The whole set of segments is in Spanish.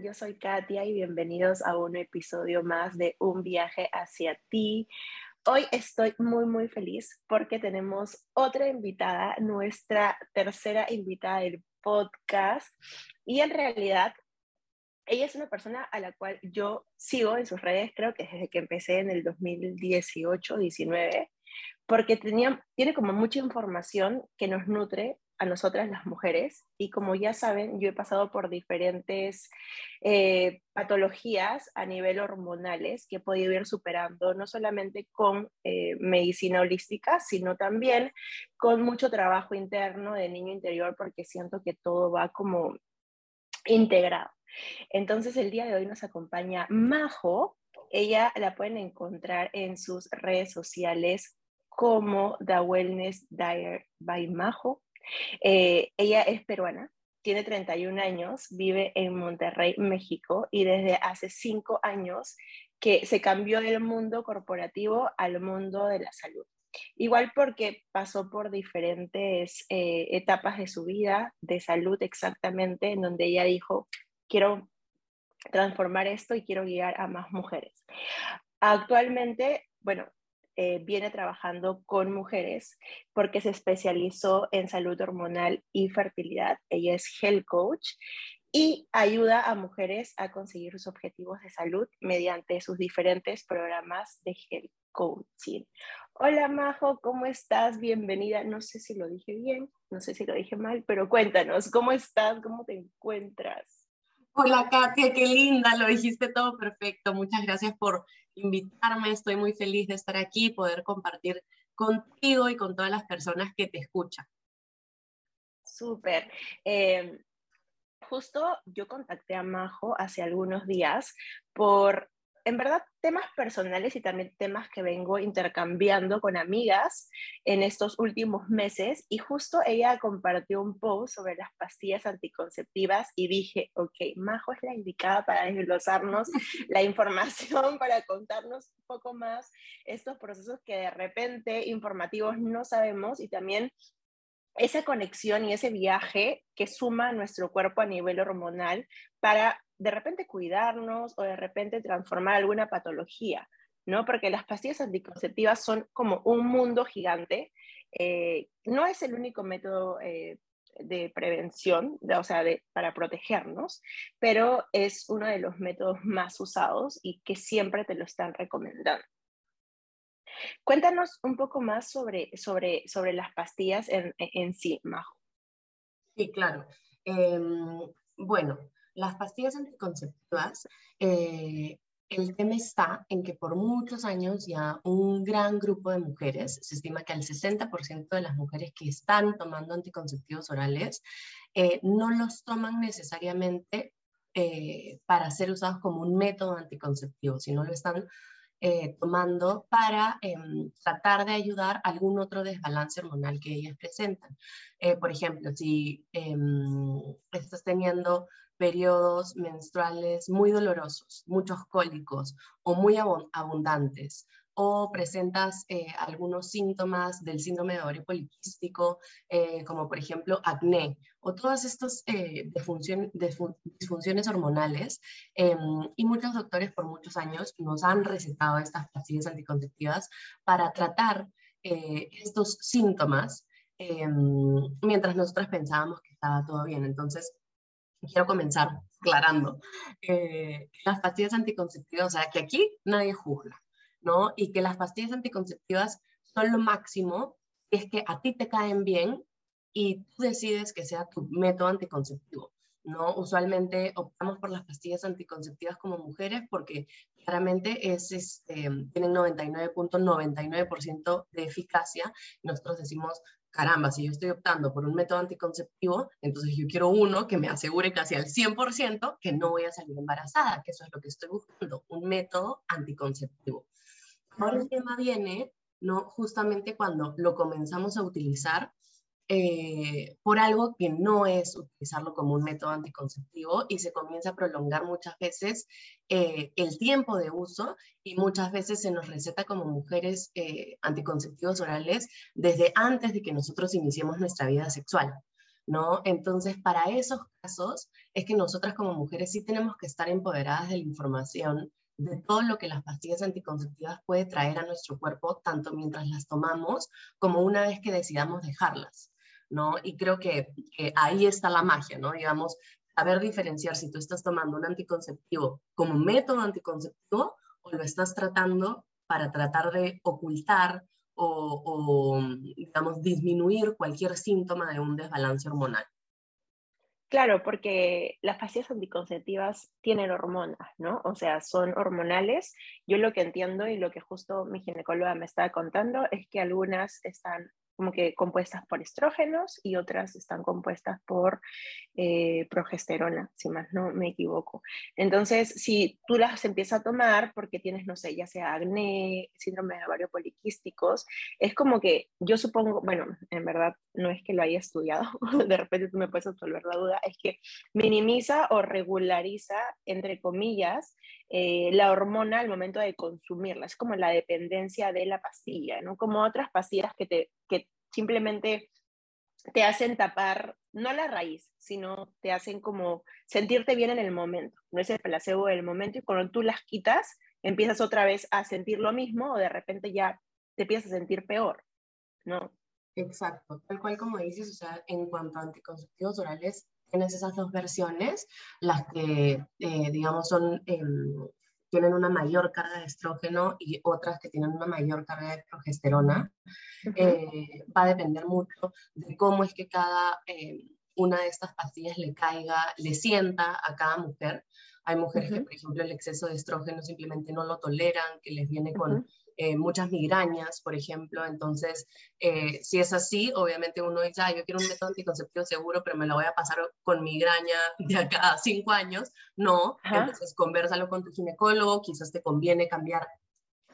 Yo soy Katia y bienvenidos a un episodio más de Un viaje hacia ti. Hoy estoy muy, muy feliz porque tenemos otra invitada, nuestra tercera invitada del podcast. Y en realidad, ella es una persona a la cual yo sigo en sus redes, creo que desde que empecé en el 2018-19, porque tenía, tiene como mucha información que nos nutre a nosotras las mujeres y como ya saben, yo he pasado por diferentes eh, patologías a nivel hormonales que he podido ir superando, no solamente con eh, medicina holística, sino también con mucho trabajo interno de niño interior, porque siento que todo va como integrado. Entonces el día de hoy nos acompaña Majo. Ella la pueden encontrar en sus redes sociales como The Wellness Diet by Majo eh, ella es peruana, tiene 31 años, vive en Monterrey, México, y desde hace cinco años que se cambió del mundo corporativo al mundo de la salud. Igual porque pasó por diferentes eh, etapas de su vida, de salud exactamente, en donde ella dijo, quiero transformar esto y quiero guiar a más mujeres. Actualmente, bueno, eh, viene trabajando con mujeres porque se especializó en salud hormonal y fertilidad. Ella es health coach y ayuda a mujeres a conseguir sus objetivos de salud mediante sus diferentes programas de health coaching. Hola Majo, ¿cómo estás? Bienvenida. No sé si lo dije bien, no sé si lo dije mal, pero cuéntanos, ¿cómo estás? ¿Cómo te encuentras? Hola Katia, qué linda, lo dijiste todo perfecto. Muchas gracias por invitarme. Estoy muy feliz de estar aquí y poder compartir contigo y con todas las personas que te escuchan. Súper. Em, justo yo contacté a Majo hace algunos días por en verdad temas personales y también temas que vengo intercambiando con amigas en estos últimos meses y justo ella compartió un post sobre las pastillas anticonceptivas y dije, ok, Majo es la indicada para desglosarnos la información, para contarnos un poco más estos procesos que de repente informativos no sabemos y también esa conexión y ese viaje que suma nuestro cuerpo a nivel hormonal para de repente cuidarnos o de repente transformar alguna patología, ¿no? Porque las pastillas anticonceptivas son como un mundo gigante. Eh, no es el único método eh, de prevención, o sea, de, para protegernos, pero es uno de los métodos más usados y que siempre te lo están recomendando. Cuéntanos un poco más sobre, sobre, sobre las pastillas en, en sí, Majo. Sí, claro. Em, bueno, las pastillas anticonceptivas, eh, el tema está en que por muchos años ya un gran grupo de mujeres, se estima que el 60% de las mujeres que están tomando anticonceptivos orales, eh, no los toman necesariamente eh, para ser usados como un método anticonceptivo, sino lo están eh, tomando para em, tratar de ayudar a algún otro desbalance hormonal que ellas presentan. Eh, por ejemplo, si em, estás teniendo periodos menstruales muy dolorosos, muchos cólicos o muy abundantes, o presentas eh, algunos síntomas del síndrome de ovario poliquístico, eh, como por ejemplo acné, o todas estas eh, disfunciones hormonales. Em, y muchos doctores por muchos años nos han recetado estas pastillas anticonceptivas para tratar estos síntomas, em, mientras nosotras pensábamos que estaba todo bien. Entonces, quiero comenzar aclarando. las pastillas anticonceptivas, o sea, que aquí nadie juzga. ¿no? Y que las pastillas anticonceptivas son lo máximo es que a ti te caen bien y tú decides que sea tu método anticonceptivo. ¿no? Usualmente optamos por las pastillas anticonceptivas como mujeres porque claramente es, este, tienen 99.99% de eficacia. Nosotros decimos, caramba, si yo estoy optando por un método anticonceptivo, entonces yo quiero uno que me asegure casi al 100% que no voy a salir embarazada, que eso es lo que estoy buscando, un método anticonceptivo. Ahora el tema viene, ¿no? Justamente cuando lo comenzamos a utilizar eh, por algo que no es utilizarlo como un método anticonceptivo y se comienza a prolongar muchas veces eh, el tiempo de uso y muchas veces se nos receta como mujeres eh, anticonceptivos orales desde antes de que nosotros iniciemos nuestra vida sexual. ¿no? Entonces, para esos casos es que nosotras como mujeres sí tenemos que estar empoderadas de la información de todo lo que las pastillas anticonceptivas puede traer a nuestro cuerpo, tanto mientras las tomamos como una vez que decidamos dejarlas, ¿no? Y creo que, ahí está la magia, ¿no? Digamos, saber diferenciar si tú estás tomando un anticonceptivo como método anticonceptivo o lo estás tratando para tratar de ocultar o, o, digamos, disminuir cualquier síntoma de un desbalance hormonal. Claro, porque las pastillas anticonceptivas tienen hormonas, ¿no? O sea, son hormonales. Yo lo que entiendo y lo que justo mi ginecóloga me estaba contando es que algunas están como que compuestas por estrógenos y otras están compuestas por eh, progesterona, si más no me equivoco. Entonces, si tú las empiezas a tomar porque tienes, no sé, ya sea acné, síndrome de ovario poliquísticos, es como que yo supongo, bueno, en verdad no es que lo haya estudiado, de repente tú me puedes absolver la duda, es que minimiza o regulariza, entre comillas, eh, la hormona al momento de consumirla. Es como la dependencia de la pastilla, ¿no? Como otras pastillas que, te, simplemente te hacen tapar, no la raíz, sino te hacen como sentirte bien en el momento. No es el placebo del momento y cuando tú las quitas, empiezas otra vez a sentir lo mismo o de repente ya te empiezas a sentir peor, ¿no? Exacto, tal cual como dices, o sea, en cuanto a anticonceptivos orales, tienes esas dos versiones, las que, eh, digamos, son, em, tienen una mayor carga de estrógeno y otras que tienen una mayor carga de progesterona. Eh, va a depender mucho de cómo es que cada em, una de estas pastillas le caiga, le sienta a cada mujer. Hay mujeres que, por ejemplo, el exceso de estrógeno simplemente no lo toleran, que les viene con eh, muchas migrañas, por ejemplo. Entonces, eh, si es así, obviamente uno dice, yo quiero un método anticonceptivo seguro, pero me lo voy a pasar con migraña de acá a cinco años. No, entonces conversalo con tu ginecólogo, quizás te conviene cambiar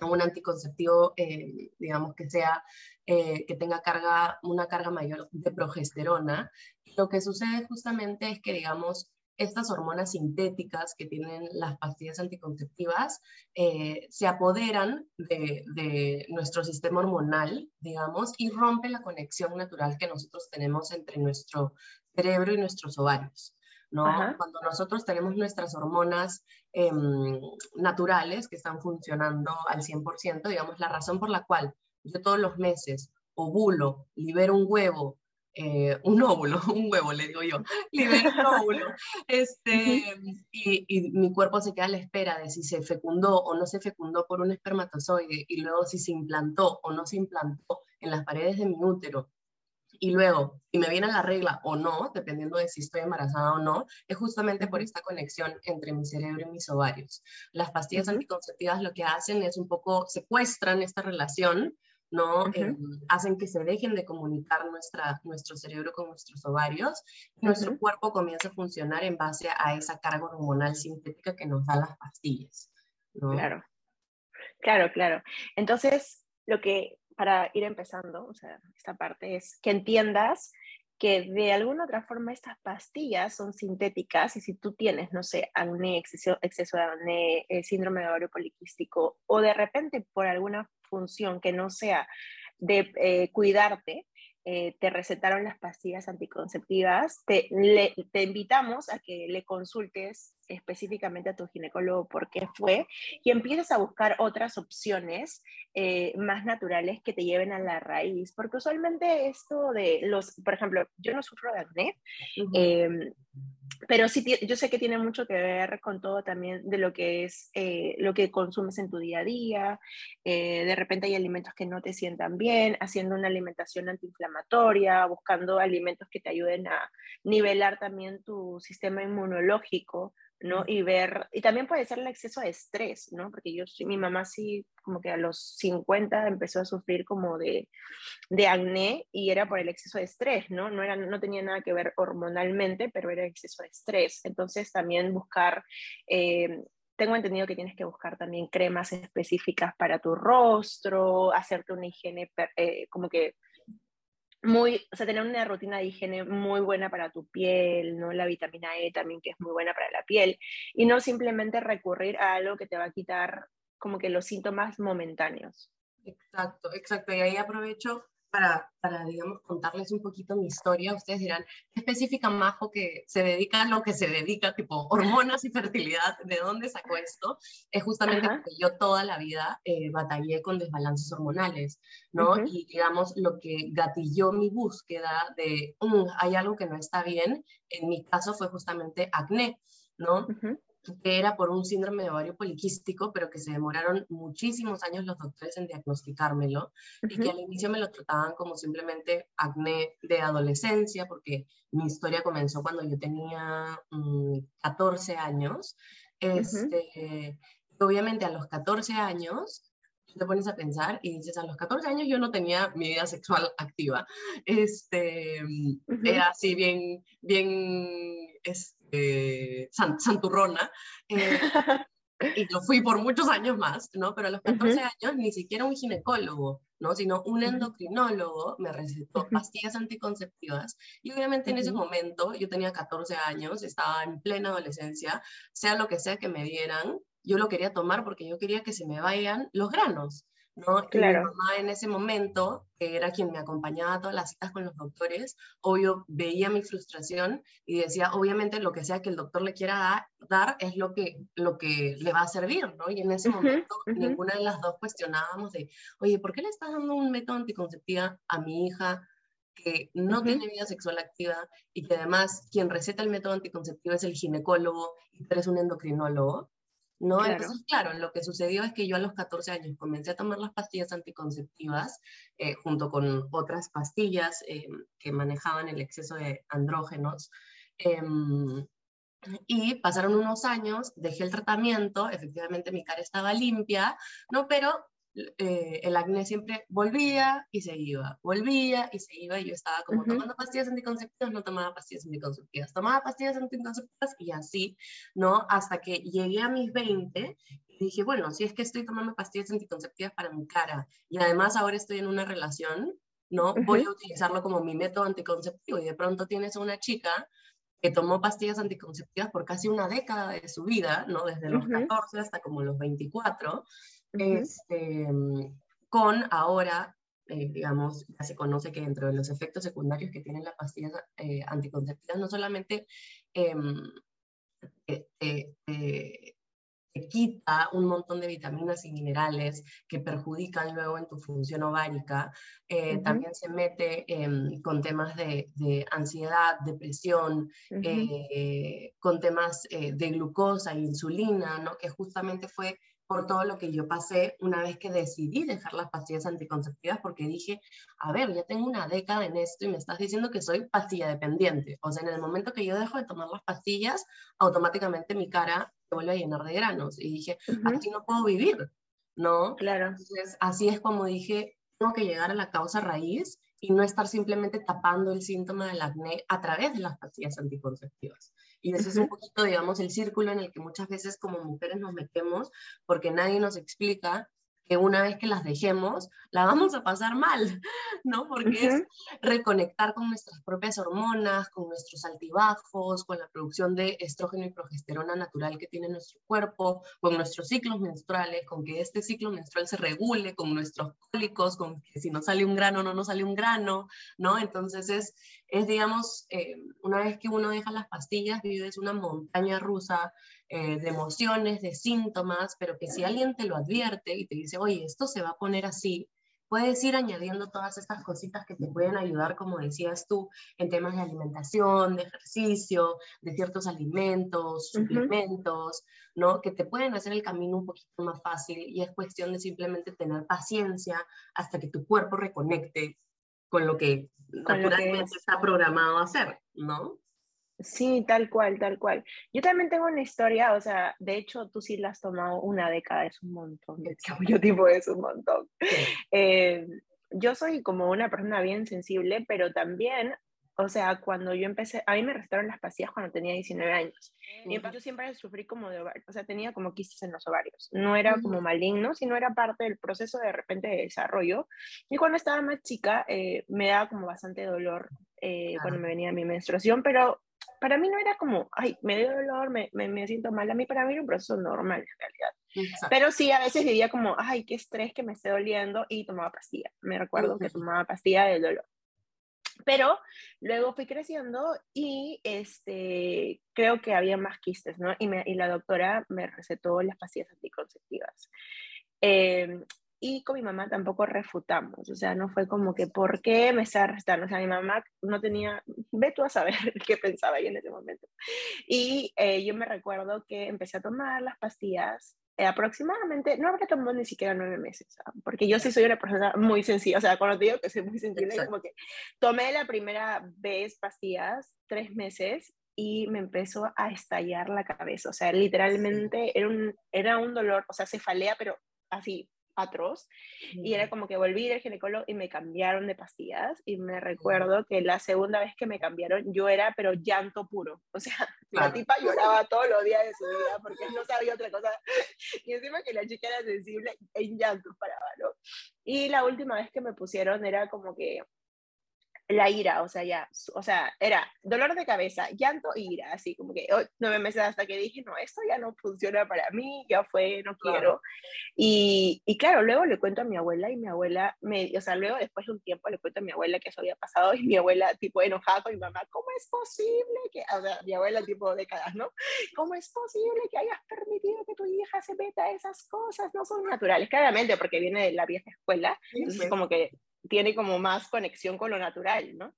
a un anticonceptivo, eh, digamos, que sea, que tenga carga, una carga mayor de progesterona. Lo que sucede justamente es que, digamos, estas hormonas sintéticas que tienen las pastillas anticonceptivas eh, se apoderan de, nuestro sistema hormonal, digamos, y rompen la conexión natural que nosotros tenemos entre nuestro cerebro y nuestros ovarios. ¿no? Cuando nosotros tenemos nuestras hormonas em, naturales que están funcionando al 100%, digamos, la razón por la cual yo todos los meses ovulo, libero un huevo, eh, un óvulo, un huevo, le digo yo, libera un óvulo, este, y, y, mi cuerpo se queda a la espera de si se fecundó o no se fecundó por un espermatozoide, y luego si se implantó o no se implantó en las paredes de mi útero, y luego, si me viene la regla o no, dependiendo de si estoy embarazada o no, es justamente por esta conexión entre mi cerebro y mis ovarios. Las pastillas anticonceptivas lo que hacen es un poco secuestran esta relación ¿no? Em, hacen que se dejen de comunicar nuestra, nuestro cerebro con nuestros ovarios y nuestro cuerpo comienza a funcionar en base a esa carga hormonal sintética que nos dan las pastillas. Claro, claro, claro. Entonces, lo que, para ir empezando, o sea, esta parte es que entiendas que de alguna otra forma estas pastillas son sintéticas y si tú tienes, no sé, acné, exceso, exceso de acné, eh, síndrome de ovario poliquístico o de repente por alguna función que no sea de eh, cuidarte, eh, te recetaron las pastillas anticonceptivas, te, te invitamos a que le consultes específicamente a tu ginecólogo por qué fue y empieces a buscar otras opciones eh, más naturales que te lleven a la raíz, porque usualmente esto de los, por ejemplo, yo no sufro de acné, pero sí, yo sé que tiene mucho que ver con todo también de lo que es eh, lo que consumes en tu día a día. Eh, de repente hay alimentos que no te sientan bien, haciendo una alimentación antiinflamatoria, buscando alimentos que te ayuden a nivelar también tu sistema inmunológico ¿no? Y ver, y también puede ser el exceso de estrés, ¿no? Porque yo, mi mamá sí, como que a los 50 empezó a sufrir como de, de acné y era por el exceso de estrés, ¿no? No, era, no tenía nada que ver hormonalmente, pero era exceso de estrés. Entonces también buscar, eh, tengo entendido que tienes que buscar también cremas específicas para tu rostro, hacerte una higiene eh, como que muy, o sea, tener una rutina de higiene muy buena para tu piel, ¿no? La vitamina E también que es muy buena para la piel y no simplemente recurrir a algo que te va a quitar como que los síntomas momentáneos. Exacto, exacto. Y ahí aprovecho para, para, digamos, contarles un poquito mi historia, ustedes dirán, ¿qué específica Majo que se dedica a lo que se dedica, tipo hormonas y fertilidad? ¿De dónde sacó esto? Es justamente porque yo toda la vida eh, batallé con desbalances hormonales, ¿no? Y digamos, lo que gatilló mi búsqueda de, mm, hay algo que no está bien, en mi caso fue justamente acné, ¿no? Que era por un síndrome de ovario poliquístico, pero que se demoraron muchísimos años los doctores en diagnosticármelo y que al inicio me lo trataban como simplemente acné de adolescencia, porque mi historia comenzó cuando yo tenía 14 mm, años. Este, Obviamente a los 14 años te pones a pensar y dices, a los 14 años yo no tenía mi vida sexual activa. Este, Era así bien, bien, este, eh, santurrona. Eh, y lo fui por muchos años más, ¿no? Pero a los 14 años ni siquiera un ginecólogo, ¿no? Sino un endocrinólogo me recetó pastillas anticonceptivas y obviamente en ese momento yo tenía 14 años, estaba en plena adolescencia, sea lo que sea que me dieran, yo lo quería tomar porque yo quería que se me vayan los granos. ¿No? Claro. mi mamá en ese momento, que era quien me acompañaba a todas las citas con los doctores, obvio veía mi frustración y decía, obviamente lo que sea que el doctor le quiera dar, es lo que, lo que le va a servir, ¿no? Y en ese momento ninguna de las dos cuestionábamos de, oye, ¿por qué le estás dando un método anticonceptiva a mi hija? que no tiene vida sexual activa y que además quien receta el método anticonceptivo es el ginecólogo y tú eres un endocrinólogo, ¿no? Claro. Entonces, claro, lo que sucedió es que yo a los 14 años comencé a tomar las pastillas anticonceptivas eh, junto con otras pastillas eh, que manejaban el exceso de andrógenos. Em, y pasaron unos años, dejé el tratamiento, efectivamente mi cara estaba limpia, ¿no? Pero eh, el acné siempre volvía y se iba, volvía y se iba, y yo estaba como tomando pastillas anticonceptivas, no tomaba pastillas anticonceptivas, tomaba pastillas anticonceptivas y así, ¿no? Hasta que llegué a mis 20 y dije, bueno, si es que estoy tomando pastillas anticonceptivas para mi cara y además ahora estoy en una relación, ¿no? Voy a utilizarlo como mi método anticonceptivo y de pronto tienes a una chica que tomó pastillas anticonceptivas por casi una década de su vida, ¿no? Desde los 14 hasta como los 24, este, con ahora, eh, digamos, ya se conoce que dentro de los efectos secundarios que tienen las pastillas eh, anticonceptivas, no solamente em, te, quita un montón de vitaminas y minerales que perjudican luego en tu función ovárica, eh, también se mete em, con temas de, ansiedad, depresión, con temas de glucosa, insulina, ¿no? que justamente fue por todo lo que yo pasé una vez que decidí dejar las pastillas anticonceptivas porque dije, a ver, ya tengo una década en esto y me estás diciendo que soy pastilla dependiente. O sea, en el momento que yo dejo de tomar las pastillas, automáticamente mi cara se vuelve a llenar de granos. Y dije, así no puedo vivir, ¿no? Claro. Entonces, así es como dije, tengo que llegar a la causa raíz y no estar simplemente tapando el síntoma del acné a través de las pastillas anticonceptivas. Y ese es un poquito, digamos, el círculo en el que muchas veces como mujeres nos metemos porque nadie nos explica que una vez que las dejemos, la vamos a pasar mal, ¿no? Porque es reconectar con nuestras propias hormonas, con nuestros altibajos, con la producción de estrógeno y progesterona natural que tiene nuestro cuerpo, con nuestros ciclos menstruales, con que este ciclo menstrual se regule, con nuestros cólicos, con que si no sale un grano, no nos sale un grano, ¿no? Entonces es, es digamos, eh, una vez que uno deja las pastillas, vives una montaña rusa eh, de emociones, de síntomas, pero que si alguien te lo advierte y te dice, oye, esto se va a poner así, puedes ir añadiendo todas estas cositas que te pueden ayudar, como decías tú, en temas de alimentación, de ejercicio, de ciertos alimentos, suplementos, ¿no? Que te pueden hacer el camino un poquito más fácil y es cuestión de simplemente tener paciencia hasta que tu cuerpo reconecte con lo que naturalmente está programado a hacer, ¿no? Sí, tal cual, tal cual. Yo también tengo una historia, o sea, de hecho tú sí la has tomado una década, es un montón, yo tipo es un montón. Eh, yo soy como una persona bien sensible, pero también, o sea, cuando yo empecé, a mí me restaron las pastillas cuando tenía 19 años. Y yo siempre sufrí como de ovarios, o sea, tenía como quistes en los ovarios. No era como maligno, sino era parte del proceso de repente de desarrollo. Y cuando estaba más chica, eh, me daba como bastante dolor eh, cuando me venía mi menstruación, pero para mí no era como, ay, me dio dolor, me, me, me, siento mal. A mí, para mí era un proceso normal, en realidad. Pero sí, a veces vivía como, ay, qué estrés que me esté doliendo y tomaba pastilla. Me recuerdo que tomaba pastilla del dolor. Pero luego fui creciendo y este, creo que había más quistes, ¿no? Y, me, y la doctora me recetó las pastillas anticonceptivas. Eh, y con mi mamá tampoco refutamos, o sea, no fue como que, ¿por qué me está arrestando? O sea, mi mamá no tenía, ve tú a saber qué pensaba yo en ese momento. Y eh, yo me recuerdo que empecé a tomar las pastillas eh, aproximadamente, no habrá tomado ni siquiera nueve meses, porque yo sí soy una persona muy sencilla, o sea, cuando te digo que soy muy sensible, como que tomé la primera vez pastillas tres meses y me empezó a estallar la cabeza, o sea, literalmente era un, era un dolor, o sea, cefalea, pero así atroz. Y era como que volví del ginecólogo y me cambiaron de pastillas. Y me recuerdo que la segunda vez que me cambiaron, yo era, pero llanto puro. O sea, la tipa lloraba todos los días de su vida porque no sabía otra cosa. Y encima que la chica era sensible, en llanto paraba, ¿no? Y la última vez que me pusieron era como que la ira, o sea, ya, o sea, era dolor de cabeza, llanto e ira, así como que oh, nueve meses hasta que dije, no, esto ya no funciona para mí, ya fue, no quiero. Y, y, claro, luego le cuento a mi abuela y mi abuela, me, o sea, luego después de un tiempo le cuento a mi abuela que eso había pasado y mi abuela tipo enojada con mi mamá, ¿cómo es posible que, o sea, mi abuela tipo décadas, ¿no? ¿Cómo es posible que hayas permitido que tu hija se meta esas cosas? No son naturales, claramente porque viene de la vieja escuela, entonces es como que tiene como más conexión con lo natural, ¿no?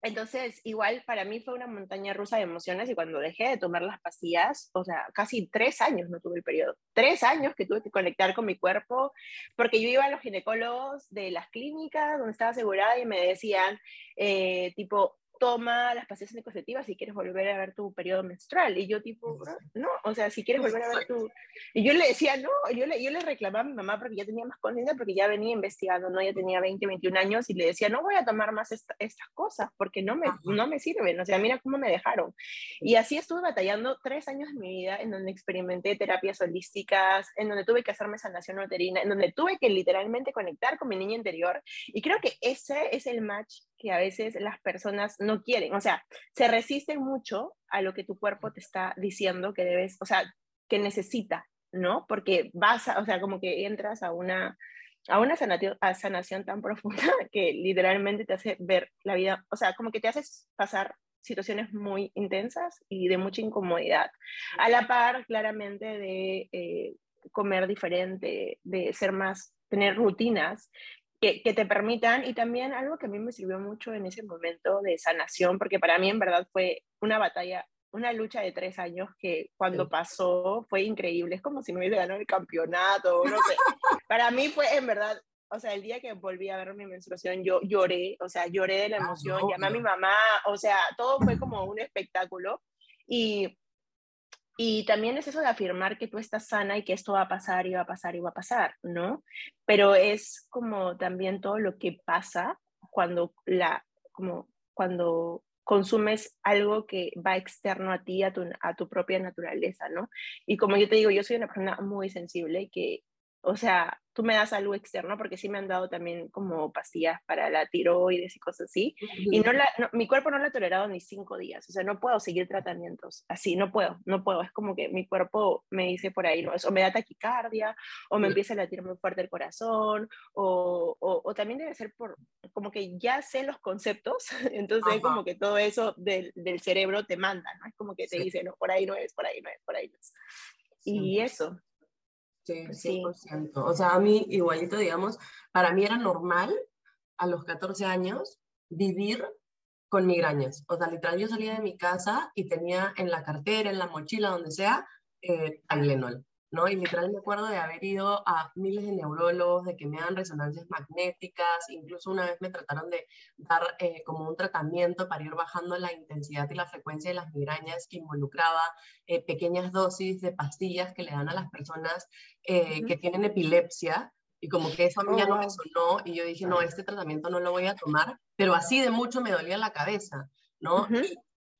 Entonces, igual para mí fue una montaña rusa de emociones y cuando dejé de tomar las pastillas, o sea, casi tres años no tuve el periodo, tres años que tuve que conectar con mi cuerpo, porque yo iba a los ginecólogos de las clínicas donde estaba asegurada y me decían, eh, tipo, toma las pastillas anticonceptivas si quieres volver a ver tu periodo menstrual. Y yo tipo, no, o sea, si quieres volver a ver tu... Y yo le decía, no, yo le, yo le reclamaba a mi mamá porque ya tenía más conciencia, porque ya venía investigando, ¿no? Ya tenía 20, 21 años y le decía, no voy a tomar más estas cosas porque no me, no me sirven, o sea, mira cómo me dejaron. Y así estuve batallando tres años de mi vida en donde experimenté terapias holísticas, en donde tuve que hacerme sanación uterina, en donde tuve que literalmente conectar con mi niña interior. Y creo que ese es el match que a veces las personas no quieren, o sea, se resisten mucho a lo que tu cuerpo te está diciendo que debes, o sea, que necesita, ¿no? Porque vas, o sea, como que entras a una, a una sanación, a sanación tan profunda que literalmente te hace ver la vida, o sea, como que te haces pasar situaciones muy intensas y de mucha incomodidad. A la par, claramente, de eh, comer diferente, de ser más, tener rutinas que, te permitan y también algo que a mí me sirvió mucho en ese momento de sanación, porque para mí en verdad fue una batalla, una lucha de tres años que cuando pasó fue increíble, es como si me hubiese ganado el campeonato, no sé. para mí fue en verdad, o sea, el día que volví a ver mi menstruación yo lloré, o sea, lloré de la ah, emoción, llamé a mi mamá, o sea, todo fue como un espectáculo y y también es eso de afirmar que tú estás sana y que esto va a pasar y va a pasar y va a pasar, ¿no? Pero es como también todo lo que pasa cuando la como cuando consumes algo que va externo a ti, a tu, a tu propia naturaleza, ¿no? Y como yo te digo, yo soy una persona muy sensible que o sea, tú me das algo externo, porque sí me han dado también como pastillas para la tiroides y cosas así, y no la, mi cuerpo no la ha tolerado ni cinco días, o sea, no puedo seguir tratamientos así, no puedo, no puedo, es como que mi cuerpo me dice por ahí, ¿no? o me da taquicardia, o me empieza a latir muy fuerte el corazón, o, o, también debe ser por, como que ya sé los conceptos, entonces como que todo eso del, del, cerebro te manda, ¿no? Es como que te dice, no, por ahí no es, por ahí no es, por ahí no es. Y eso, Sí, 100%. O sea, a mí igualito, digamos, para mí era normal a los 14 años vivir con migrañas. O sea, literal, yo salía de mi casa y tenía en la cartera, en la mochila, donde sea, eh, Tylenol. ¿No? Y literal me acuerdo de haber ido a miles de neurólogos, de que me dan resonancias magnéticas, incluso una vez me trataron de dar eh, como un tratamiento para ir bajando la intensidad y la frecuencia de las migrañas que involucraba eh, pequeñas dosis de pastillas que le dan a las personas eh, que tienen epilepsia. Y como que eso a mí ya no me oh. sonó y yo dije, no, este tratamiento no lo voy a tomar, pero así de mucho me dolía la cabeza, ¿no?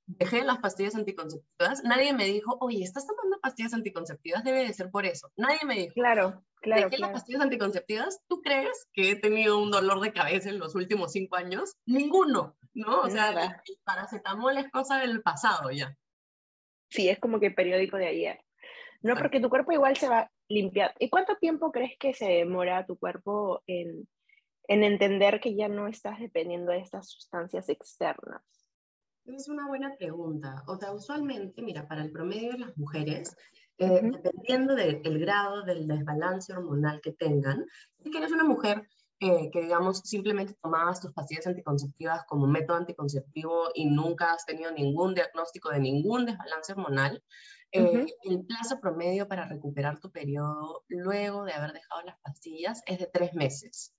Dejé las pastillas anticonceptivas, nadie me dijo, oye, ¿estás tomando pastillas anticonceptivas? Debe de ser por eso. Nadie me dijo. Claro, claro. Dejé las pastillas anticonceptivas. ¿Tú crees que he tenido un dolor de cabeza en los últimos cinco años? Ninguno, ¿no? O sea, el paracetamol es cosa del pasado ya. Sí, es como que periódico de ayer. No, porque tu cuerpo igual se va, limpiar. ¿Y cuánto tiempo crees que se demora tu cuerpo en, en entender que ya no estás dependiendo de estas sustancias externas? Es una buena pregunta. O sea, usualmente, mira, para el promedio de las mujeres, eh, dependiendo del grado del desbalance hormonal que tengan, si eres una mujer eh, que, digamos, simplemente tomabas tus pastillas anticonceptivas como método anticonceptivo y nunca has tenido ningún diagnóstico de ningún desbalance hormonal, eh, el plazo promedio para recuperar tu periodo luego de haber dejado las pastillas es de tres meses.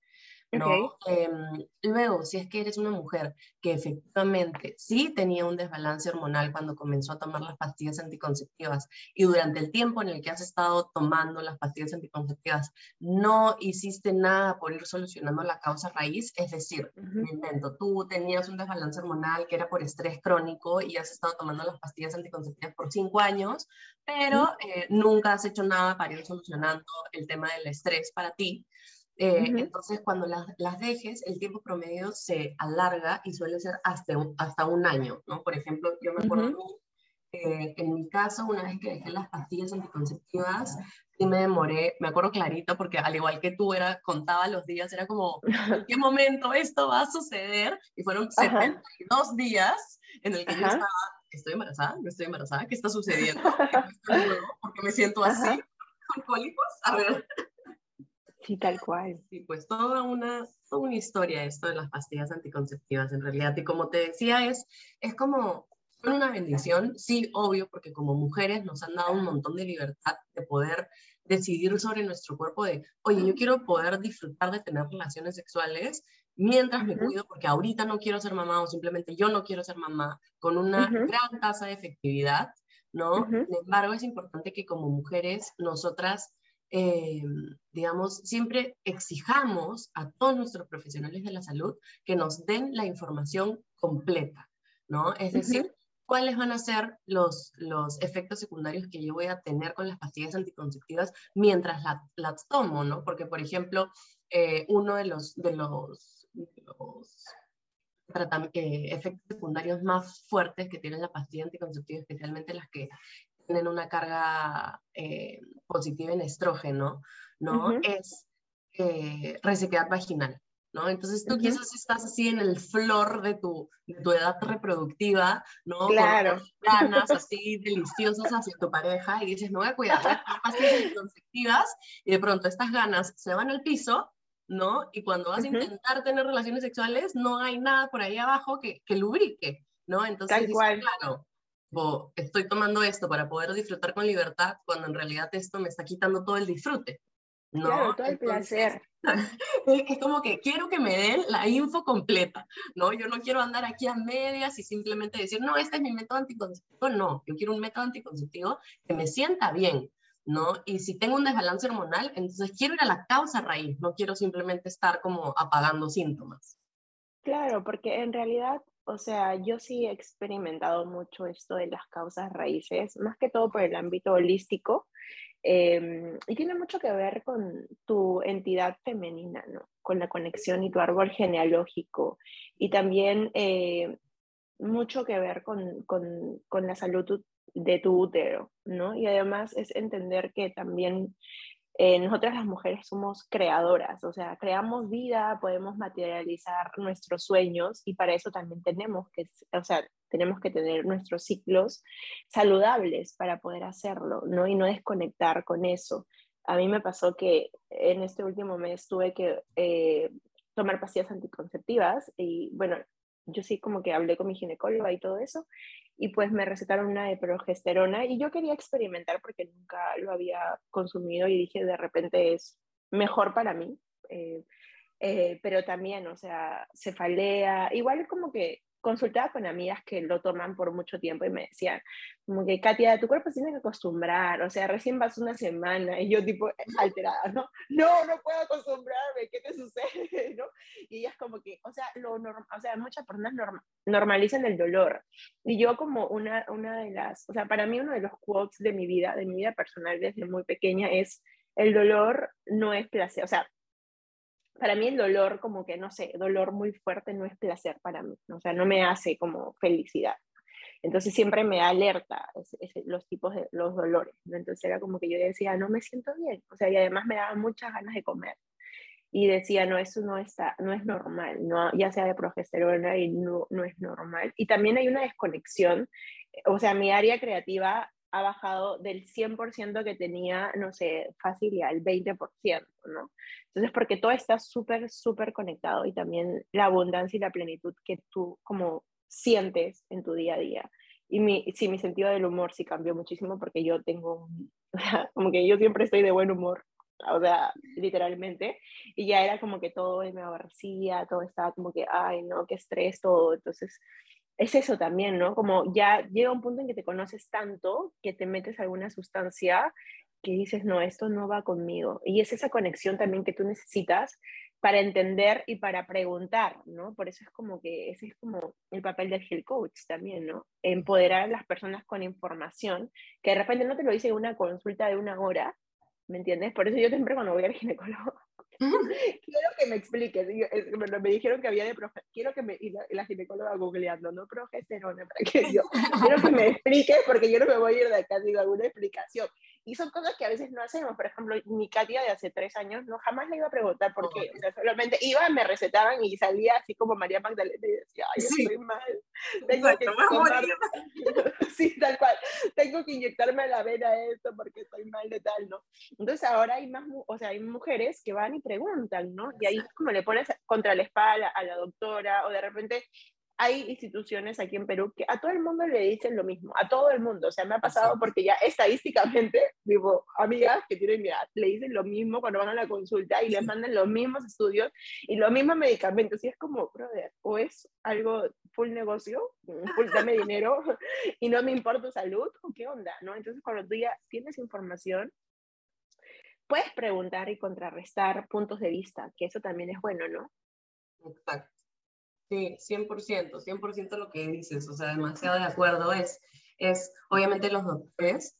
¿No? Em, luego, si es que eres una mujer que efectivamente sí tenía un desbalance hormonal cuando comenzó a tomar las pastillas anticonceptivas y durante el tiempo en el que has estado tomando las pastillas anticonceptivas no hiciste nada por ir solucionando la causa raíz, es decir, me invento, tú tenías un desbalance hormonal que era por estrés crónico y has estado tomando las pastillas anticonceptivas por cinco años, pero eh, nunca has hecho nada para ir solucionando el tema del estrés para ti. Eh, entonces, cuando las, las, dejes, el tiempo promedio se alarga y suele ser hasta un, hasta un año, ¿no? Por ejemplo, yo me acuerdo eh, en mi caso, una vez que dejé las pastillas anticonceptivas, sí me demoré, me acuerdo clarito, porque al igual que tú, era, contaba los días, era como, ¿en qué momento esto va a suceder? Y fueron 72 días en el que yo estaba, ¿estoy embarazada? ¿No estoy embarazada? ¿Qué está sucediendo? ¿Por qué me siento así? ¿Con cólicos? A ver. Sí, tal cual. Sí, pues toda una, toda una historia esto de las pastillas anticonceptivas en realidad. Y como te decía, es, es como una bendición, sí, obvio, porque como mujeres nos han dado un montón de libertad de poder decidir sobre nuestro cuerpo de, oye, yo quiero poder disfrutar de tener relaciones sexuales mientras me cuido, porque ahorita no quiero ser mamá o simplemente yo no quiero ser mamá, con una gran tasa de efectividad, ¿no? Sin embargo, es importante que como mujeres nosotras eh, digamos, siempre exijamos a todos nuestros profesionales de la salud que nos den la información completa, ¿no? Es decir, cuáles van a ser los, los efectos secundarios que yo voy a tener con las pastillas anticonceptivas mientras las tomo, ¿no? Porque, por ejemplo, eh, uno de los, de los, eh, efectos secundarios más fuertes que tiene la pastilla anticonceptiva, especialmente las que tienen una carga eh, positiva en estrógeno, ¿no? Es eh, resequedad vaginal, ¿no? Entonces tú quizás estás así en el flor de tu, de tu edad reproductiva, ¿no? Claro. Con ganas así deliciosas hacia tu pareja y dices, no voy a cuidar las pastillas anticonceptivas y de pronto estas ganas se van al piso, ¿no? Y cuando vas a intentar tener relaciones sexuales, no hay nada por ahí abajo que, que lubrique, ¿no? Entonces, Tal cual. claro, o estoy tomando esto para poder disfrutar con libertad, cuando en realidad esto me está quitando todo el disfrute. ¿no? Claro, todo el placer. Es como que quiero que me den la info completa, ¿no? Yo no quiero andar aquí a medias y simplemente decir, no, este es mi método anticonceptivo. No, yo quiero un método anticonceptivo que me sienta bien, ¿no? Y si tengo un desbalance hormonal, entonces quiero ir a la causa raíz, no quiero simplemente estar como apagando síntomas. Claro, porque en realidad o sea, yo sí he experimentado mucho esto de las causas raíces, más que todo por el ámbito holístico, em, y tiene mucho que ver con tu entidad femenina, ¿no? Con la conexión y tu árbol genealógico, y también eh, mucho que ver con, con, con la salud de tu útero, ¿no? Y además es entender que también eh, nosotras las mujeres somos creadoras, o sea, creamos vida, podemos materializar nuestros sueños y para eso también tenemos que, o sea, tenemos que tener nuestros ciclos saludables para poder hacerlo, ¿no? Y no desconectar con eso. A mí me pasó que en este último mes tuve que eh, tomar pastillas anticonceptivas y bueno, yo sí como que hablé con mi ginecóloga y todo eso, y pues me recetaron una de progesterona y yo quería experimentar porque nunca lo había consumido y dije de repente es mejor para mí, eh, eh, pero también, o sea, cefalea, igual como que consultaba con amigas que lo toman por mucho tiempo y me decían, como que, Katia, tu cuerpo tiene que acostumbrar, o sea, recién vas una semana y yo tipo alterada, ¿no? No, no puedo acostumbrarme, ¿qué te sucede? ¿no? Y ellas como que, o sea, lo o sea muchas personas normalizan el dolor. Y yo como una, una de las, o sea, para mí uno de los quotes de mi vida, de mi vida personal desde muy pequeña es, el dolor no es placer, o sea, para mí el dolor, como que, no sé, dolor muy fuerte no es placer para mí, o sea, no me hace como felicidad. Entonces siempre me alerta los tipos de los dolores. Entonces era como que yo decía, no me siento bien. O sea, y además me daba muchas ganas de comer. Y decía, no, eso no, está, no es normal, no, ya sea de progesterona y no, no es normal. Y también hay una desconexión. O sea, mi área creativa ha bajado del 100% que tenía, no sé, fácil al 20%, ¿no? Entonces, porque todo está súper, súper conectado y también la abundancia y la plenitud que tú como sientes en tu día a día. Y mi, sí, mi sentido del humor sí cambió muchísimo porque yo tengo, como que yo siempre estoy de buen humor, o sea, literalmente, y ya era como que todo me aborrecía, todo estaba como que, ay, no, qué estrés, todo. Entonces, es eso también, ¿no? Como ya llega un punto en que te conoces tanto que te metes alguna sustancia que dices, no, esto no va conmigo. Y es esa conexión también que tú necesitas para entender y para preguntar, ¿no? Por eso es como que ese es como el papel del health coach también, ¿no? Empoderar a las personas con información que de repente no te lo dice una consulta de una hora, ¿me entiendes? Por eso yo siempre cuando voy al ginecólogo quiero que me expliques. Me dijeron que había de quiero que me, y la, ginecóloga googleando, no progesterona, para que yo, quiero que me expliques porque yo no me voy a ir de acá, digo, alguna explicación. Y son cosas que a veces no hacemos. Por ejemplo, mi Katia de hace tres años, no jamás le iba a preguntar por qué. O sea, solamente iba, me recetaban y salía así como María Magdalena y decía, ay, estoy mal. Tengo que sí, tal cual. Tengo que inyectarme a la vena esto porque estoy mal de tal, ¿no? Entonces ahora hay más, o sea, hay mujeres que van y preguntan, ¿no? Y ahí como le pones contra la espalda a la doctora o de repente hay instituciones aquí en Perú que a todo el mundo le dicen lo mismo, a todo el mundo. O sea, me ha pasado porque ya estadísticamente, digo, amigas que tienen mi edad, le dicen lo mismo cuando van a la consulta y les mandan los mismos estudios y los mismos medicamentos. Y es como, brother, o es algo full negocio, full dame dinero y no me importa tu salud, o qué onda, ¿no? Entonces, cuando tú ya tienes información, puedes preguntar y contrarrestar puntos de vista, que eso también es bueno, ¿no? Exacto. Sí, 100%, 100% lo que dices, o sea, demasiado de acuerdo. Es, es obviamente los doctores,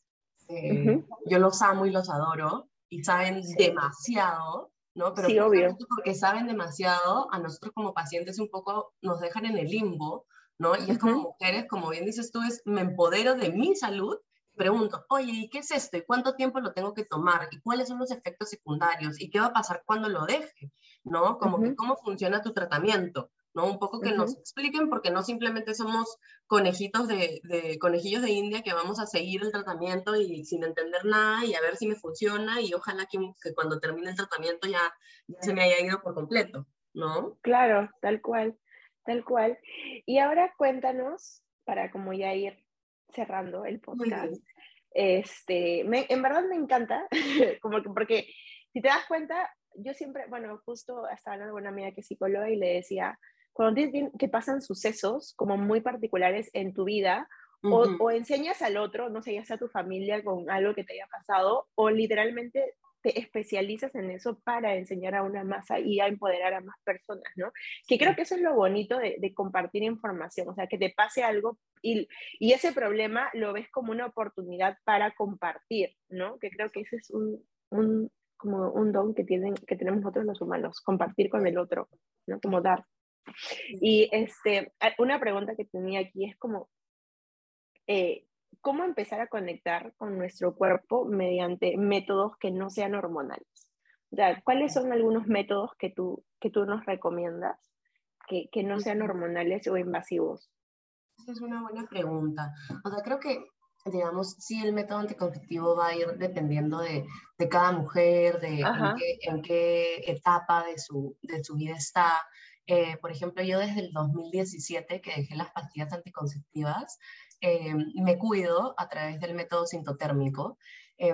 eh, yo los amo y los adoro y saben demasiado, ¿no? Pero sí, obvio. porque saben demasiado, a nosotros como pacientes un poco nos dejan en el limbo, ¿no? Y es como mujeres, como bien dices tú, es me empodero de mi salud pregunto, oye, ¿y qué es esto? ¿Y cuánto tiempo lo tengo que tomar? ¿Y cuáles son los efectos secundarios? ¿Y qué va a pasar cuando lo deje? ¿No? Como que cómo funciona tu tratamiento. ¿No? Un poco que nos expliquen, porque no simplemente somos conejitos de, de, conejillos de India que vamos a seguir el tratamiento y sin entender nada y a ver si me funciona y ojalá que, que cuando termine el tratamiento ya, se me haya ido por completo, ¿no? Claro, tal cual, tal cual. Y ahora cuéntanos, para como ya ir cerrando el podcast, este, en verdad me encanta, como que, porque si te das cuenta, yo siempre, bueno, justo estaba hablando con una amiga que es psicóloga y le decía, cuando que pasan sucesos como muy particulares en tu vida, o, enseñas al otro, no sé, ya sea tu familia con algo que te haya pasado, o literalmente te especializas en eso para enseñar a una masa y a empoderar a más personas, ¿no? Que creo que eso es lo bonito de, compartir información, o sea, que te pase algo y, y, ese problema lo ves como una oportunidad para compartir, ¿no? Que creo que ese es un, un como un don que, tienen, que tenemos nosotros los humanos, compartir con el otro, ¿no? Como dar. Y este, una pregunta que tenía aquí es como, eh, ¿cómo empezar a conectar con nuestro cuerpo mediante métodos que no sean hormonales? O sea, ¿cuáles son algunos métodos que tú, que tú nos recomiendas que, que no sean hormonales o invasivos? Esa es una buena pregunta. O sea, creo que digamos, sí, el método anticonceptivo va a ir dependiendo de, de cada mujer, de en qué, en qué, etapa de su, de su vida está. Eh, por ejemplo, yo desde el 2017 que dejé las pastillas anticonceptivas, eh, me cuido a través del método sintotérmico. Eh,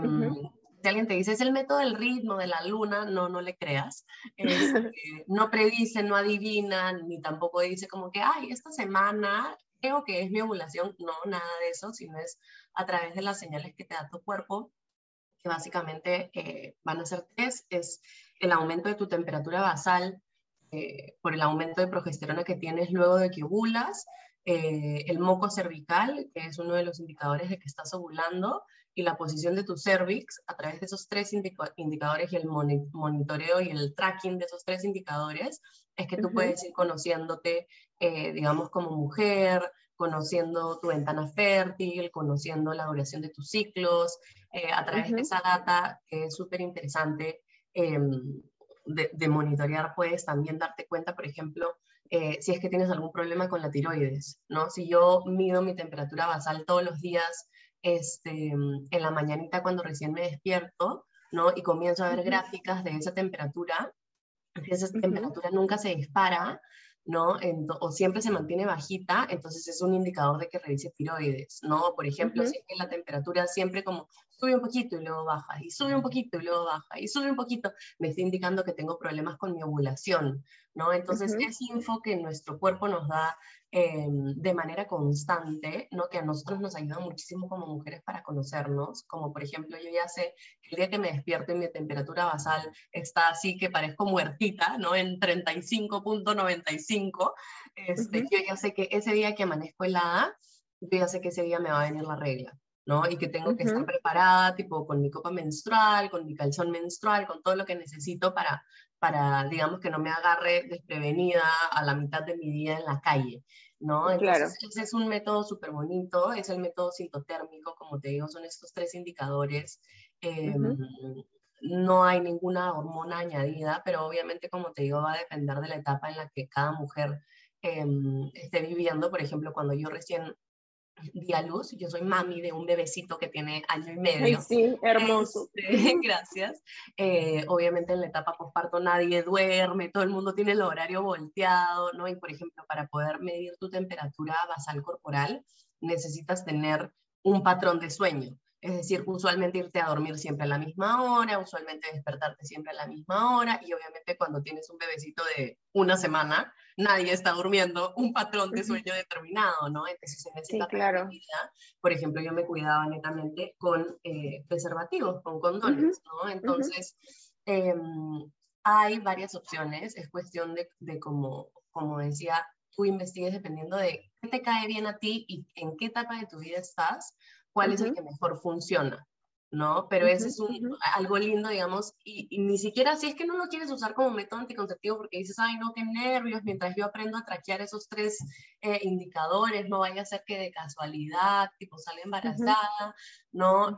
Si alguien te dice, es el método del ritmo, de la luna, no, no le creas. Este, no predice, no adivina, ni tampoco dice como que, ay, esta semana creo que es mi ovulación. No, nada de eso, sino es a través de las señales que te da tu cuerpo, que básicamente eh, van a ser tres, es el aumento de tu temperatura basal, eh, por el aumento de progesterona que tienes luego de que ovulas, eh, el moco cervical, que es uno de los indicadores de que estás ovulando, y la posición de tu cervix, a través de esos tres indicadores y el monitoreo y el tracking de esos tres indicadores, es que tú puedes ir conociéndote, eh, digamos, como mujer, conociendo tu ventana fértil, conociendo la duración de tus ciclos, eh, a través de esa data que es súper interesante em, de, de, monitorear, puedes también darte cuenta, por ejemplo, eh, si es que tienes algún problema con la tiroides, ¿no? Si yo mido mi temperatura basal todos los días este, en la mañanita cuando recién me despierto, ¿no? Y comienzo a ver gráficas de esa temperatura, si esa temperatura nunca se dispara, ¿no? o siempre se mantiene bajita, entonces es un indicador de que revise tiroides, ¿no? Por ejemplo, si es que la temperatura siempre como sube un poquito y luego baja, y sube un poquito y luego baja, y sube un poquito, me está indicando que tengo problemas con mi ovulación, ¿no? Entonces es info que nuestro cuerpo nos da Em, de manera constante, ¿no? que a nosotros nos ayuda muchísimo como mujeres para conocernos, como por ejemplo yo ya sé que el día que me despierto y mi temperatura basal está así que parezco muertita, ¿no? en 35.95, este, yo ya sé que ese día que amanezco helada, yo ya sé que ese día me va a venir la regla. ¿No? Y que tengo que estar preparada, tipo, con mi copa menstrual, con mi calzón menstrual, con todo lo que necesito para, para, digamos, que no me agarre desprevenida a la mitad de mi día en la calle. ¿no? Entonces, ese es un método súper bonito, es el método sintotérmico, como te digo, son estos tres indicadores. Em, no hay ninguna hormona añadida, pero obviamente, como te digo, va a depender de la etapa en la que cada mujer em, esté viviendo. Por ejemplo, cuando yo recién di a luz. Yo soy mami de un bebecito que tiene año y medio. sí, hermoso. Este, gracias. Eh, obviamente en la etapa postparto nadie duerme, todo el mundo tiene el horario volteado, ¿no? Y por ejemplo, para poder medir tu temperatura basal corporal, necesitas tener un patrón de sueño. Es decir, usualmente irte a dormir siempre a la misma hora, usualmente despertarte siempre a la misma hora y obviamente cuando tienes un bebecito de una semana, nadie está durmiendo un patrón de sueño determinado, ¿no? Entonces se necesita sí, claro. Por ejemplo, yo me cuidaba netamente con eh, preservativos, con condones, ¿no? Entonces, em, hay varias opciones, es cuestión de, de como, como decía, tú investigues dependiendo de qué te cae bien a ti y en qué etapa de tu vida estás cuál es el que mejor funciona, ¿no? Pero ese es un, algo lindo, digamos, y, ni siquiera si es que no lo quieres usar como método anticonceptivo porque dices, ay, no, qué nervios, mientras yo aprendo a traquear esos tres eh, indicadores, no vaya a ser que de casualidad, tipo, sale embarazada, ¿no?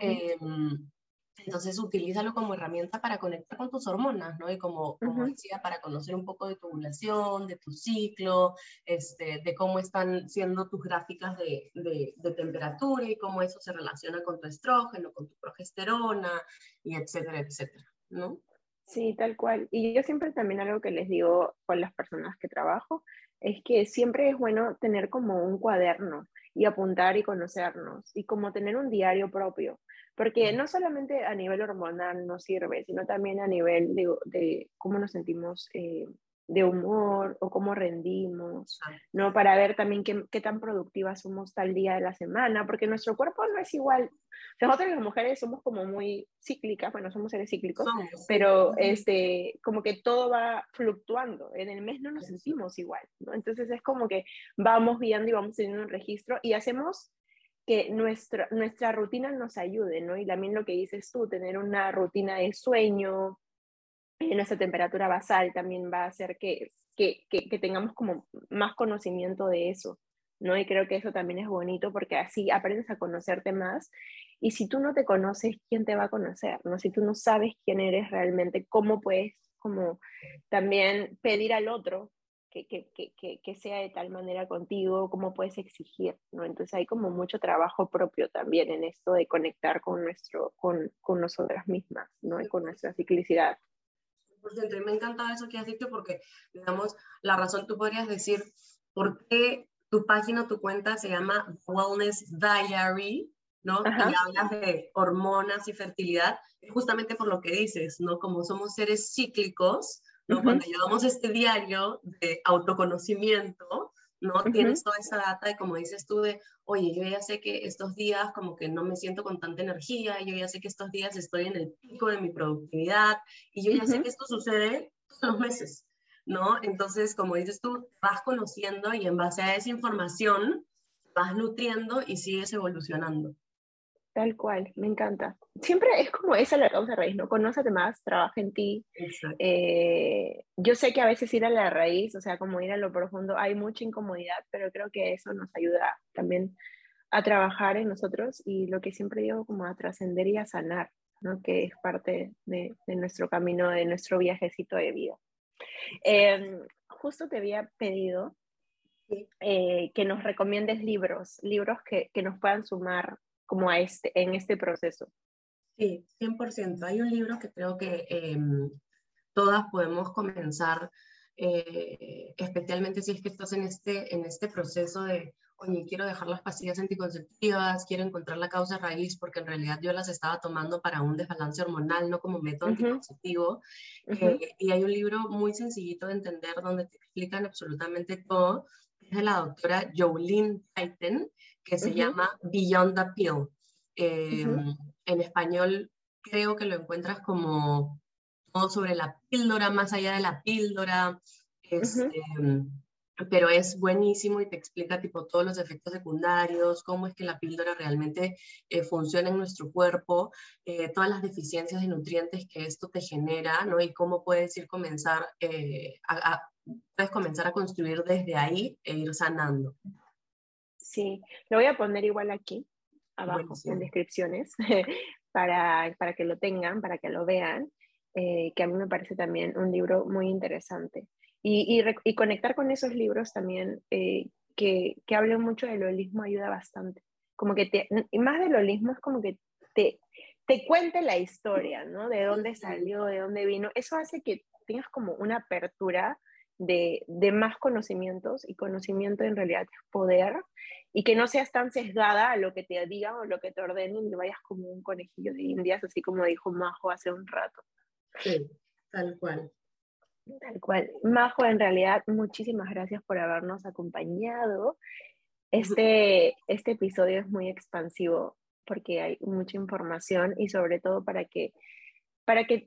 Entonces, utilízalo como herramienta para conectar con tus hormonas, ¿no? Y como, como decía, para conocer un poco de tu ovulación, de tu ciclo, este, de cómo están siendo tus gráficas de, de, temperatura y cómo eso se relaciona con tu estrógeno, con tu progesterona, y etcétera, etcétera, ¿no? Sí, tal cual. Y yo siempre también algo que les digo con las personas que trabajo es que siempre es bueno tener como un cuaderno y apuntar y conocernos y como tener un diario propio porque no solamente a nivel hormonal nos sirve, sino también a nivel de, de cómo nos sentimos eh, de humor o cómo rendimos, ¿no? Para ver también qué, qué, tan productivas somos tal día de la semana, porque nuestro cuerpo no es igual. Nosotros las mujeres somos como muy cíclicas, bueno, somos seres cíclicos, pero este, como que todo va fluctuando. En el mes no nos sentimos igual, ¿no? Entonces es como que vamos viendo y vamos teniendo un registro y hacemos que nuestra, nuestra rutina nos ayude, ¿no? Y también lo que dices tú, tener una rutina de sueño, nuestra temperatura basal también va a hacer que, que, que, tengamos como más conocimiento de eso, ¿no? Y creo que eso también es bonito porque así aprendes a conocerte más. Y si tú no te conoces, ¿quién te va a conocer? ¿no? Si tú no sabes quién eres realmente, ¿cómo puedes como también pedir al otro que, que, que, que, sea de tal manera contigo, cómo puedes exigir, ¿no? Entonces hay como mucho trabajo propio también en esto de conectar con, nuestro, con, con nosotras mismas, ¿no? Y con nuestra ciclicidad. Y me encanta eso que has dicho porque, digamos, la razón tú podrías decir, ¿por qué tu página, tu cuenta se llama Wellness Diary? ¿no? Y hablas de hormonas y fertilidad, justamente por lo que dices, ¿no? Como somos seres cíclicos, cuando llevamos este diario de autoconocimiento, ¿no? Tienes toda esa data y como dices tú de, oye, yo ya sé que estos días como que no me siento con tanta energía, yo ya sé que estos días estoy en el pico de mi productividad y yo ya sé que esto sucede todos los meses, ¿no? Entonces, como dices tú, vas conociendo y en base a esa información vas nutriendo y sigues evolucionando. Tal cual, me encanta. Siempre es como esa la causa raíz, ¿no? Conócete más, trabaja en ti. Eh, yo sé que a veces ir a la raíz, o sea, como ir a lo profundo, hay mucha incomodidad, pero creo que eso nos ayuda también a trabajar en nosotros y lo que siempre digo, como a trascender y a sanar, ¿no? Que es parte de, nuestro camino, de nuestro viajecito de vida. Em, justo te había pedido eh, que nos recomiendes libros, libros que, que nos puedan sumar como a este, en este proceso. Sí, 100%. Hay un libro que creo que em, todas podemos comenzar, eh, especialmente si es que estás en este, en este proceso de, oye, quiero dejar las pastillas anticonceptivas, quiero encontrar la causa raíz, porque en realidad yo las estaba tomando para un desbalance hormonal, no como método anticonceptivo. Eh, y hay un libro muy sencillito de entender donde te explican absolutamente todo. Es de la doctora Jolene Titan que se llama Beyond the Pill. Em, en español creo que lo encuentras como todo sobre la píldora, más allá de la píldora. Este, pero es buenísimo y te explica tipo todos los efectos secundarios, cómo es que la píldora realmente eh, funciona en nuestro cuerpo, eh, todas las deficiencias de nutrientes que esto te genera, ¿no? Y cómo puedes ir comenzar, eh, a, puedes comenzar a construir desde ahí e ir sanando. Sí, lo voy a poner igual aquí, abajo, en descripciones, para, para, que lo tengan, para que lo vean, eh, que a mí me parece también un libro muy interesante. Y, y, conectar con esos libros también eh, que, que hablan mucho del holismo ayuda bastante. Como que te, y más del holismo es como que te, te cuente la historia, ¿no? De dónde salió, de dónde vino. Eso hace que tengas como una apertura de, de, más conocimientos y conocimiento en realidad es poder y que no seas tan sesgada a lo que te digan o lo que te ordenen y vayas como un conejillo de indias, así como dijo Majo hace un rato. Sí, tal cual. Tal cual. Majo, en realidad, muchísimas gracias por habernos acompañado. Este, este episodio es muy expansivo porque hay mucha información y sobre todo para que, para que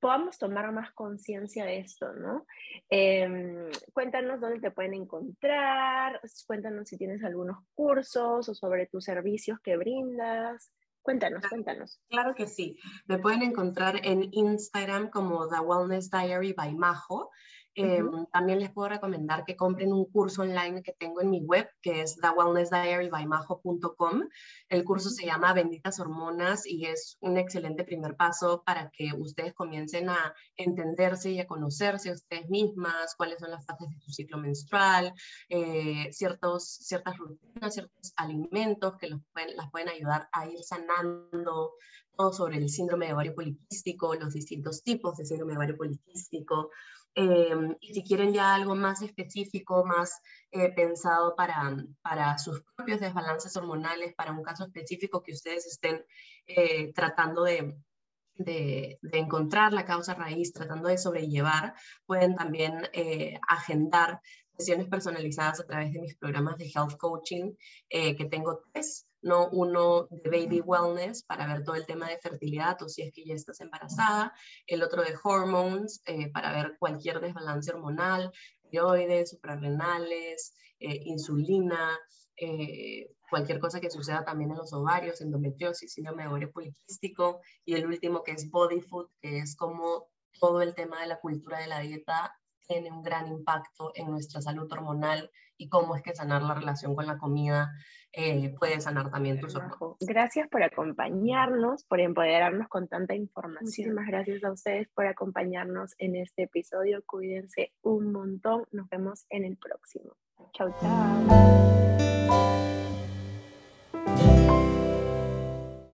podamos tomar más conciencia de esto, ¿no? Em, cuéntanos dónde te pueden encontrar, cuéntanos si tienes algunos cursos o sobre tus servicios que brindas. Cuéntanos, cuéntanos. Claro que sí. Me pueden encontrar en Instagram como The Wellness Diary by Majo. Em, también les puedo recomendar que compren un curso online que tengo en mi web, que es thewellnessdiarybymajo.com. El curso se llama Benditas Hormonas y es un excelente primer paso para que ustedes comiencen a entenderse y a conocerse ustedes mismas, cuáles son las fases de su ciclo menstrual, eh, ciertos, ciertas rutinas, ciertos alimentos que los pueden, las pueden ayudar a ir sanando, todo sobre el síndrome de ovario poliquístico, los distintos tipos de síndrome de ovario poliquístico, Em, y si quieren ya algo más específico, más eh, pensado para, para sus propios desbalances hormonales, para un caso específico que ustedes estén eh, tratando de, de, encontrar la causa raíz, tratando de sobrellevar, pueden también eh, agendar sesiones personalizadas a través de mis programas de health coaching, que tengo tres no uno de baby wellness para ver todo el tema de fertilidad o si es que ya estás embarazada, el otro de hormones eh, para ver cualquier desbalance hormonal, tiroides, suprarrenales, eh, insulina, eh, cualquier cosa que suceda también en los ovarios, endometriosis, síndrome de ovario poliquístico. Y el último que es body food, que es como todo el tema de la cultura de la dieta tiene un gran impacto en nuestra salud hormonal y cómo es que sanar la relación con la comida eh, puede sanar también tus hormonas. Gracias por acompañarnos, por empoderarnos con tanta información. Muchísimas gracias a ustedes por acompañarnos en este episodio. Cuídense un montón. Nos vemos en el próximo. Chao, chao.